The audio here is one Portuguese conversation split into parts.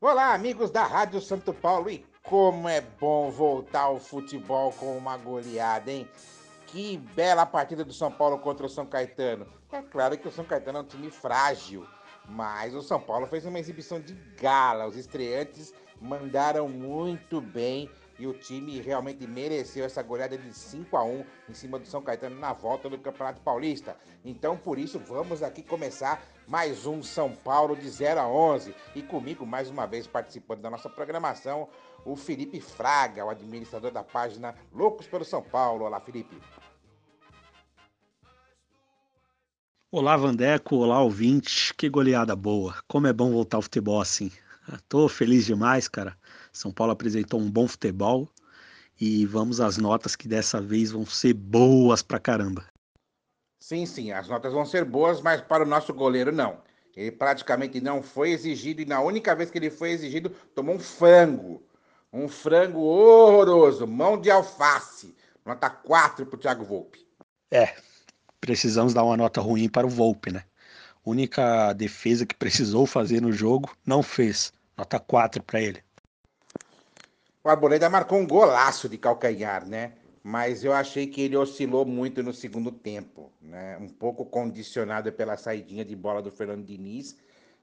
Olá, amigos da Rádio Santo Paulo, e como é bom voltar ao futebol com uma goleada, hein? Que bela partida do São Paulo contra o São Caetano. É claro que o São Caetano é um time frágil, mas o São Paulo fez uma exibição de gala. Os estreantes mandaram muito bem e o time realmente mereceu essa goleada de 5 a 1 em cima do São Caetano na volta do Campeonato Paulista. Então, por isso, vamos aqui começar mais um São Paulo de 0 a 11 e comigo mais uma vez participando da nossa programação, o Felipe Fraga, o administrador da página Loucos pelo São Paulo. Olá, Felipe. Olá, Vandeco. Olá, ouvinte. Que goleada boa. Como é bom voltar ao futebol assim. Tô feliz demais, cara. São Paulo apresentou um bom futebol e vamos às notas que dessa vez vão ser boas pra caramba. Sim, sim, as notas vão ser boas, mas para o nosso goleiro não. Ele praticamente não foi exigido e na única vez que ele foi exigido, tomou um frango. Um frango horroroso, mão de alface. Nota 4 pro Thiago Volpe. É, precisamos dar uma nota ruim para o Volpe, né? Única defesa que precisou fazer no jogo, não fez. Nota 4 para ele. O Arboleda marcou um golaço de calcanhar, né? Mas eu achei que ele oscilou muito no segundo tempo, né? Um pouco condicionado pela saidinha de bola do Fernando Diniz.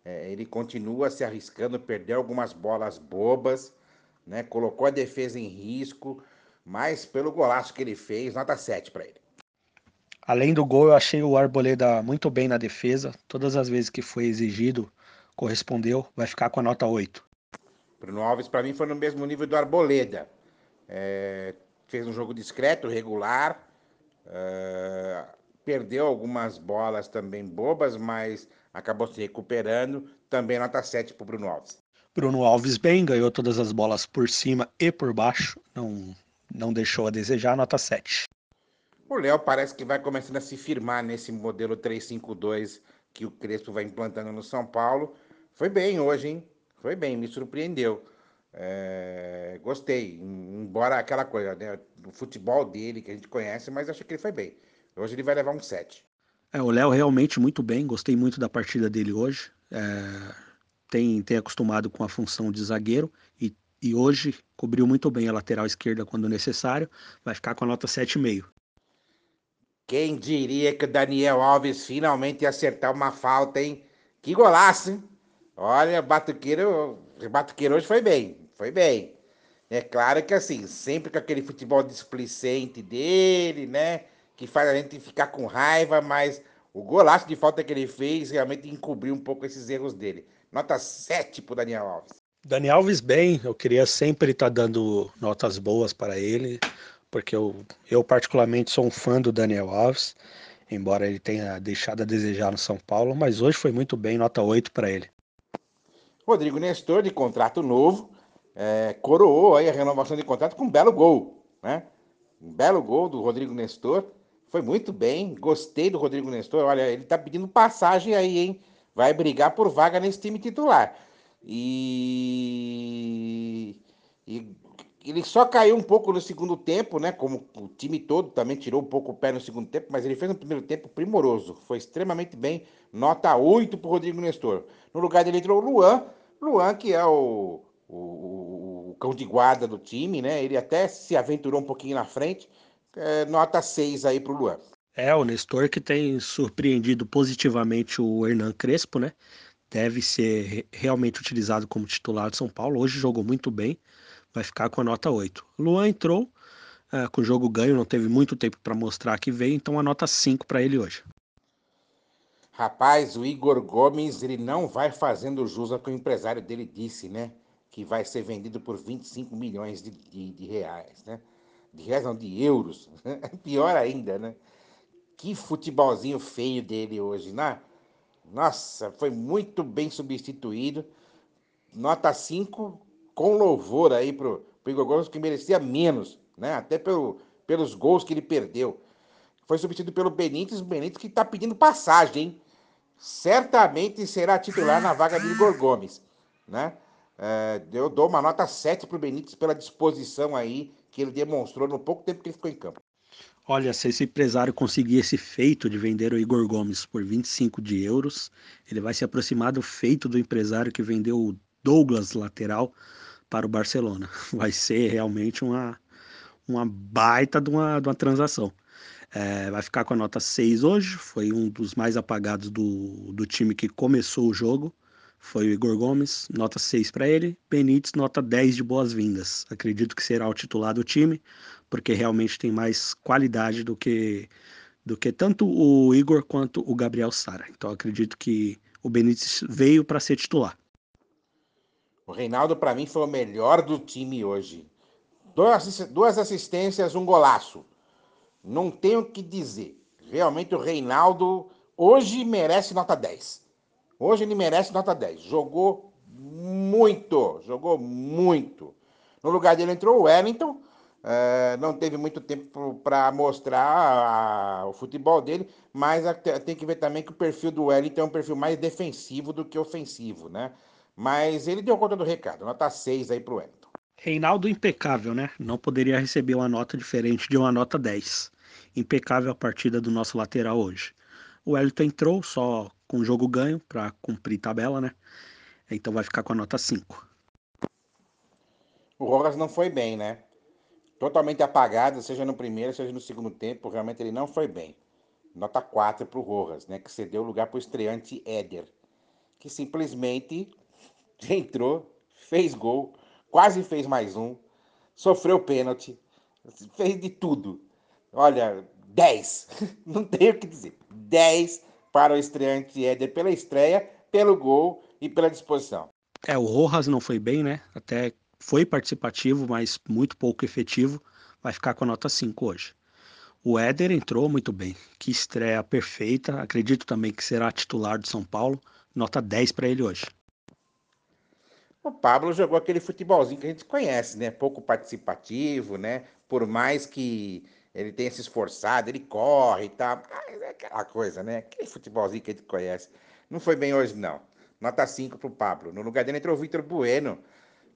É, ele continua se arriscando, perdeu algumas bolas bobas, né? Colocou a defesa em risco, mas pelo golaço que ele fez, nota 7 para ele. Além do gol, eu achei o Arboleda muito bem na defesa. Todas as vezes que foi exigido, correspondeu, vai ficar com a nota 8. Bruno Alves, para mim, foi no mesmo nível do Arboleda. É, fez um jogo discreto, regular, é, perdeu algumas bolas também bobas, mas acabou se recuperando. Também nota 7 para o Bruno Alves. Bruno Alves bem, ganhou todas as bolas por cima e por baixo, não, não deixou a desejar, nota 7. O Léo parece que vai começando a se firmar nesse modelo 352 que o Crespo vai implantando no São Paulo. Foi bem hoje, hein? Foi bem, me surpreendeu. É, gostei, embora aquela coisa, né? O futebol dele que a gente conhece, mas acho que ele foi bem. Hoje ele vai levar um 7. É, o Léo realmente muito bem, gostei muito da partida dele hoje. É, tem, tem acostumado com a função de zagueiro e, e hoje cobriu muito bem a lateral esquerda quando necessário. Vai ficar com a nota 7,5. Quem diria que o Daniel Alves finalmente ia acertar uma falta, hein? Que golaço, hein? Olha, Batuqueiro, Batuqueiro hoje foi bem, foi bem. É claro que assim, sempre com aquele futebol displicente dele, né? Que faz a gente ficar com raiva, mas o golaço de falta que ele fez realmente encobriu um pouco esses erros dele. Nota 7 pro Daniel Alves. Daniel Alves bem, eu queria sempre estar tá dando notas boas para ele, porque eu, eu particularmente sou um fã do Daniel Alves, embora ele tenha deixado a desejar no São Paulo, mas hoje foi muito bem, nota 8 para ele. Rodrigo Nestor, de contrato novo, é, coroou aí a renovação de contrato com um belo gol, né? Um belo gol do Rodrigo Nestor. Foi muito bem, gostei do Rodrigo Nestor. Olha, ele tá pedindo passagem aí, hein? Vai brigar por vaga nesse time titular. E, e ele só caiu um pouco no segundo tempo, né? Como o time todo também tirou um pouco o pé no segundo tempo, mas ele fez um primeiro tempo primoroso. Foi extremamente bem. Nota 8 para o Rodrigo Nestor. No lugar dele entrou o Luan. Luan, que é o, o, o, cão de guarda do time, né? Ele até se aventurou um pouquinho na frente. É, nota 6 aí para o Luan. É, o Nestor que tem surpreendido positivamente o Hernan Crespo, né? Deve ser realmente utilizado como titular de São Paulo. Hoje jogou muito bem vai ficar com a nota 8. Luan entrou uh, com o jogo ganho, não teve muito tempo para mostrar que veio, então a nota 5 para ele hoje. Rapaz, o Igor Gomes, ele não vai fazendo jus ao que o empresário dele disse, né? Que vai ser vendido por 25 milhões de, de, de reais, né? De reais não, de euros. Pior ainda, né? Que futebolzinho feio dele hoje, né? Nossa, foi muito bem substituído. Nota 5, com louvor aí pro, pro Igor Gomes, que merecia menos, né? Até pelo, pelos gols que ele perdeu. Foi substituído pelo Benítez, o Benítez que está pedindo passagem, hein? Certamente será titular na vaga de Igor Gomes, né? É, eu dou uma nota 7 pro Benítez pela disposição aí que ele demonstrou no pouco tempo que ele ficou em campo. Olha, se esse empresário conseguir esse feito de vender o Igor Gomes por 25 de euros, ele vai se aproximar do feito do empresário que vendeu Douglas lateral para o Barcelona. Vai ser realmente uma, uma baita de uma, de uma transação. É, vai ficar com a nota 6 hoje, foi um dos mais apagados do, do time que começou o jogo. Foi o Igor Gomes, nota 6 para ele. Benítez, nota 10 de boas-vindas. Acredito que será o titular do time, porque realmente tem mais qualidade do que do que tanto o Igor quanto o Gabriel Sara. Então acredito que o Benítez veio para ser titular. O Reinaldo, para mim, foi o melhor do time hoje. Duas assistências, um golaço. Não tenho o que dizer. Realmente o Reinaldo hoje merece nota 10. Hoje ele merece nota 10. Jogou muito, jogou muito. No lugar dele entrou o Wellington, Uh, não teve muito tempo para mostrar a, o futebol dele, mas a, tem que ver também que o perfil do Wellington é um perfil mais defensivo do que ofensivo, né? Mas ele deu conta do recado, nota 6 aí pro Wellington. Reinaldo impecável, né? Não poderia receber uma nota diferente de uma nota 10. Impecável a partida do nosso lateral hoje. O Wellington entrou só com jogo ganho para cumprir tabela, né? Então vai ficar com a nota 5. O Rojas não foi bem, né? totalmente apagado, seja no primeiro, seja no segundo tempo. Realmente ele não foi bem. Nota 4 para o Rojas, né, que cedeu o lugar para o estreante Éder, que simplesmente entrou, fez gol, quase fez mais um, sofreu pênalti, fez de tudo. Olha, 10, não tenho o que dizer. 10 para o estreante Éder pela estreia, pelo gol e pela disposição. É, o Rojas não foi bem, né? Até foi participativo, mas muito pouco efetivo, vai ficar com a nota 5 hoje. O Éder entrou muito bem, que estreia perfeita, acredito também que será titular do São Paulo, nota 10 para ele hoje. O Pablo jogou aquele futebolzinho que a gente conhece, né? Pouco participativo, né? Por mais que ele tenha se esforçado, ele corre e tal. É aquela coisa, né? Aquele futebolzinho que a gente conhece. Não foi bem hoje, não. Nota 5 para o Pablo. No lugar dele entrou o Vitor Bueno,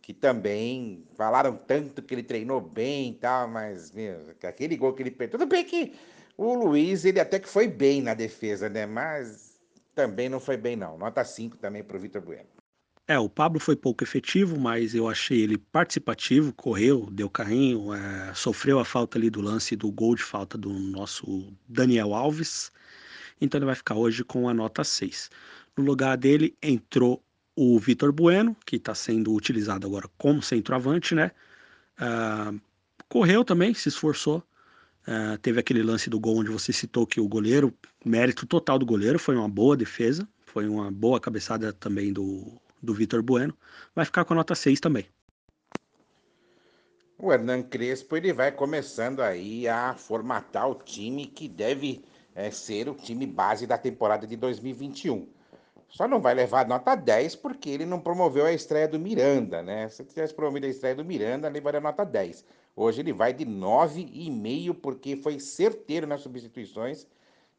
que também falaram tanto que ele treinou bem e tal, mas, meu, aquele gol que ele perdeu. Tudo bem que o Luiz, ele até que foi bem na defesa, né? Mas também não foi bem, não. Nota 5 também para o Vitor Bueno. É, o Pablo foi pouco efetivo, mas eu achei ele participativo, correu, deu carrinho, é, sofreu a falta ali do lance do gol de falta do nosso Daniel Alves. Então ele vai ficar hoje com a nota 6. No lugar dele entrou o Vitor Bueno, que está sendo utilizado agora como centroavante, né? Uh, correu também, se esforçou. Uh, teve aquele lance do gol onde você citou que o goleiro, mérito total do goleiro, foi uma boa defesa, foi uma boa cabeçada também do, do Vitor Bueno. Vai ficar com a nota 6 também. O Hernan Crespo ele vai começando aí a formatar o time que deve é, ser o time base da temporada de 2021. Só não vai levar nota 10 porque ele não promoveu a estreia do Miranda, né? Se ele tivesse promovido a estreia do Miranda, levaria nota 10. Hoje ele vai de 9,5 porque foi certeiro nas substituições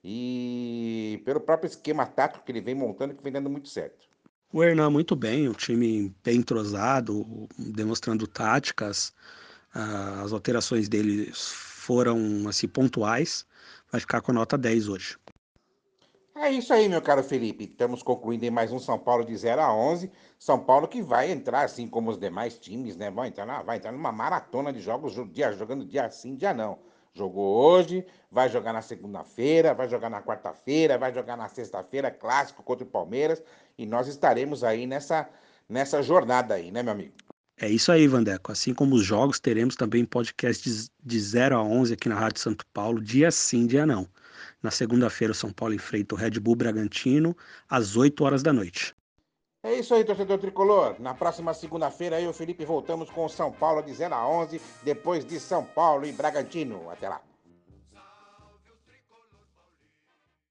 e pelo próprio esquema tático que ele vem montando que vem dando muito certo. O Hernan muito bem, o time bem entrosado, demonstrando táticas. As alterações dele foram assim pontuais. Vai ficar com nota 10 hoje. É isso aí, meu caro Felipe. Estamos concluindo em mais um São Paulo de 0 a 11. São Paulo que vai entrar, assim como os demais times, né? Vai entrar, vai entrar numa maratona de jogos, dia, jogando dia sim, dia não. Jogou hoje, vai jogar na segunda-feira, vai jogar na quarta-feira, vai jogar na sexta-feira, clássico contra o Palmeiras. E nós estaremos aí nessa, nessa jornada aí, né, meu amigo? É isso aí, Vandeco. Assim como os jogos, teremos também podcasts de 0 a 11 aqui na Rádio Santo Paulo, dia sim, dia não. Na segunda-feira, o São Paulo enfrenta o Red Bull Bragantino às 8 horas da noite. É isso aí, torcedor tricolor. Na próxima segunda-feira, eu e o Felipe voltamos com o São Paulo de 0 a 11, depois de São Paulo e Bragantino. Até lá.